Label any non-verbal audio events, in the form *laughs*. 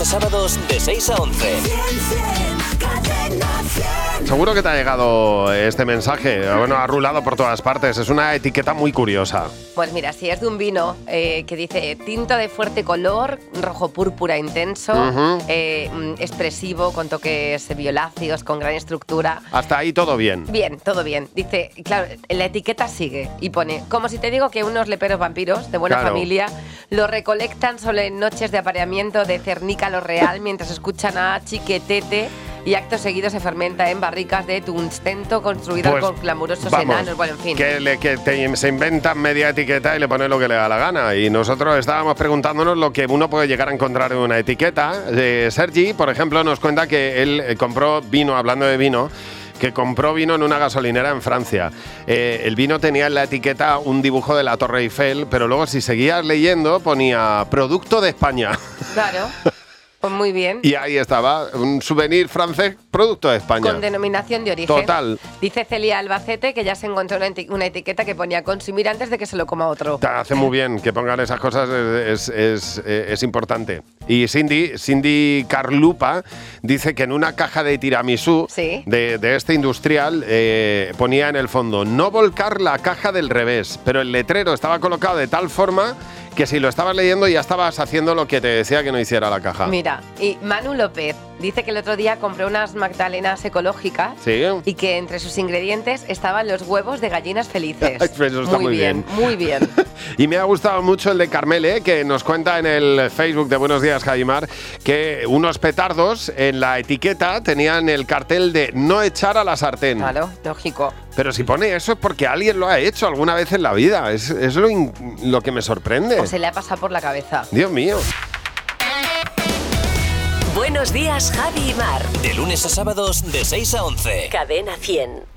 a sábados de 6 a 11. Seguro que te ha llegado este mensaje. Bueno, ha rulado por todas partes. Es una etiqueta muy curiosa. Pues mira, si es de un vino eh, que dice tinto de fuerte color, rojo púrpura intenso, Ujú. eh, mm, expresivo, con toques violáceos, con gran estructura. Hasta ahí todo bien. Bien, todo bien. Dice, claro, la etiqueta sigue y pone, como si te digo que unos leperos vampiros de buena Claro. familia lo recolectan solo en noches de apareamiento de Cernica lo Real mientras escuchan a Chiquetete y acto seguido se fermenta en barricas de tungstento construidas Pues, con glamurosos vamos, enanos. Bueno, en fin. Que, le- que te- se inventan media etiqueta y le ponen lo que le da la gana. Y nosotros estábamos preguntándonos lo que uno puede llegar a encontrar en una etiqueta. Eh, Sergi, por ejemplo, nos cuenta que él eh, compró vino, hablando de vino, que compró vino en una gasolinera en Francia. Eh, el vino tenía en la etiqueta un dibujo de la Torre Eiffel, pero luego si seguías leyendo ponía producto de España. Claro. *laughs* Pues muy bien. Y ahí estaba, un souvenir francés, producto de España. Con denominación de origen. Total. Dice Celia Albacete que ya se encontró una, eti- una etiqueta que ponía consumir antes de que se lo coma otro. Te hace muy bien que pongan esas cosas, es, es- es- es importante. Y Cindy, Cindy Carlupa dice que en una caja de tiramisú Sí. de, de este industrial eh, ponía en el fondo no volcar la caja del revés, pero el letrero estaba colocado de tal forma que si lo estabas leyendo ya estabas haciendo lo que te decía que no hiciera la caja. Mira, y Manu López dice que el otro día compró unas magdalenas ecológicas Sí. y que entre sus ingredientes estaban los huevos de gallinas felices. *laughs* Eso está muy bien. muy bien. *laughs* Y me ha gustado mucho el de Carmele, que nos cuenta en el Facebook de Buenos Días, Javimar, que unos petardos en la etiqueta tenían el cartel de no echar a la sartén. Claro, lógico. Pero si pone eso es porque alguien lo ha hecho alguna vez en la vida. Es, es lo, in- lo que me sorprende. O se le ha pasado por la cabeza. Dios mío. Buenos días, Javi y Mar. De lunes a sábados de 6 a 11. Cadena 100.